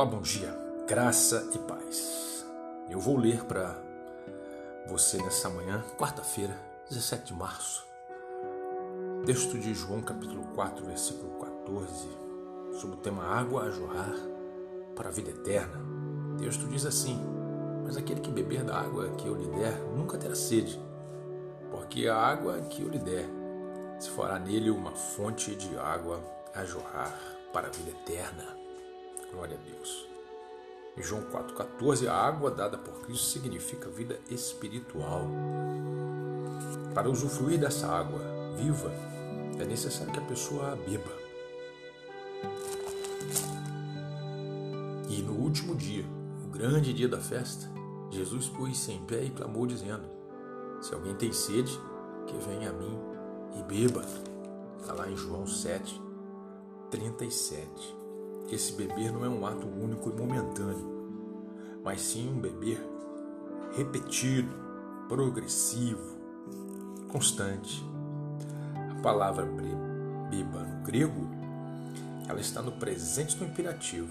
Olá, bom dia, graça e paz. Eu vou ler para você nessa manhã, quarta-feira, 17 de março, texto de João, capítulo 4, versículo 14, sobre o tema água a jorrar para a vida eterna. O texto diz assim: Mas aquele que beber da água que eu lhe der nunca terá sede, porque a água que eu lhe der se fará nele uma fonte de água a jorrar para a vida eterna. Glória a Deus. Em João 4,14, a água dada por Cristo significa vida espiritual. Para usufruir dessa água viva, é necessário que a pessoa a beba. E no último dia, o grande dia da festa, Jesus pôs-se em pé e clamou, dizendo: Se alguém tem sede, que venha a mim e beba. Está lá em João 7, 37. Esse beber não é um ato único e momentâneo, mas sim um beber repetido, progressivo, constante. A palavra beba no grego, ela está no presente do imperativo.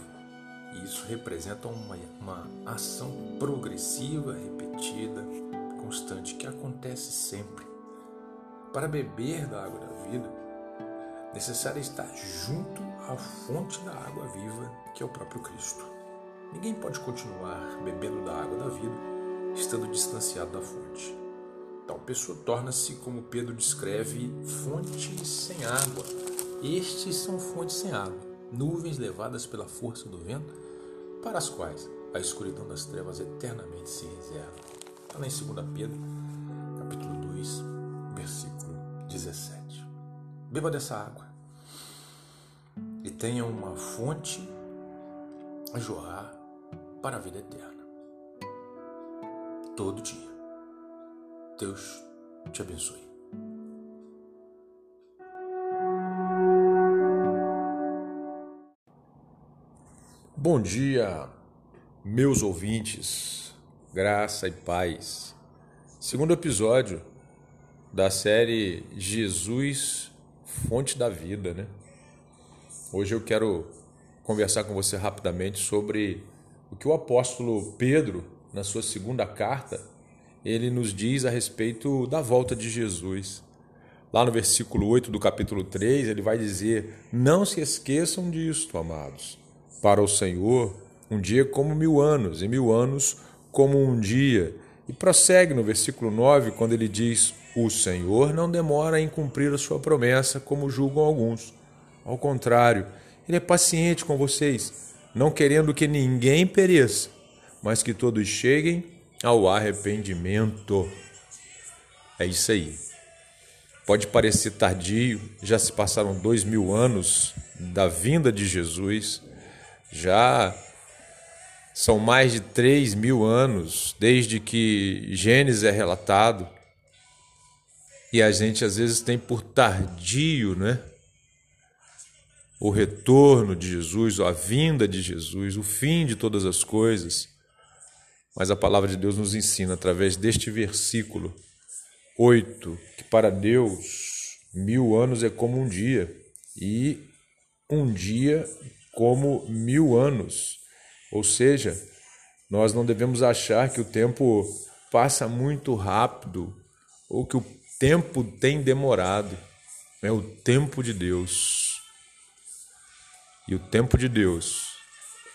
E isso representa uma, uma ação progressiva, repetida, constante, que acontece sempre. Para beber da água da vida, necessário estar junto à fonte da água viva, que é o próprio Cristo. Ninguém pode continuar bebendo da água da vida estando distanciado da fonte. Tal pessoa torna-se, como Pedro descreve, fonte sem água. Estes são fontes sem água, nuvens levadas pela força do vento, para as quais a escuridão das trevas eternamente se reserva. Está lá em 2 Pedro, capítulo 2, versículo 17. Beba dessa água tenha uma fonte a jorrar para a vida eterna. Todo dia. Deus te abençoe. Bom dia, meus ouvintes, graça e paz. Segundo episódio da série Jesus, Fonte da Vida, né? Hoje eu quero conversar com você rapidamente sobre o que o apóstolo Pedro, na sua segunda carta, ele nos diz a respeito da volta de Jesus. Lá no versículo 8 do capítulo 3, ele vai dizer: Não se esqueçam disto, amados. Para o Senhor, um dia como mil anos, e mil anos como um dia. E prossegue no versículo 9, quando ele diz: O Senhor não demora em cumprir a sua promessa, como julgam alguns. Ao contrário, ele é paciente com vocês, não querendo que ninguém pereça, mas que todos cheguem ao arrependimento. É isso aí. Pode parecer tardio, já se passaram dois mil anos da vinda de Jesus, já são mais de três mil anos desde que Gênesis é relatado, e a gente às vezes tem por tardio, né? O retorno de Jesus, a vinda de Jesus, o fim de todas as coisas. Mas a palavra de Deus nos ensina através deste versículo 8 que para Deus mil anos é como um dia e um dia como mil anos. Ou seja, nós não devemos achar que o tempo passa muito rápido ou que o tempo tem demorado. É o tempo de Deus. E o tempo de Deus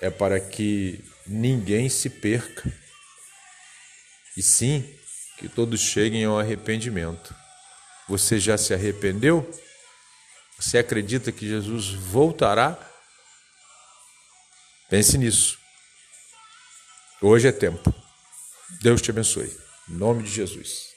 é para que ninguém se perca, e sim que todos cheguem ao arrependimento. Você já se arrependeu? Você acredita que Jesus voltará? Pense nisso. Hoje é tempo. Deus te abençoe. Em nome de Jesus.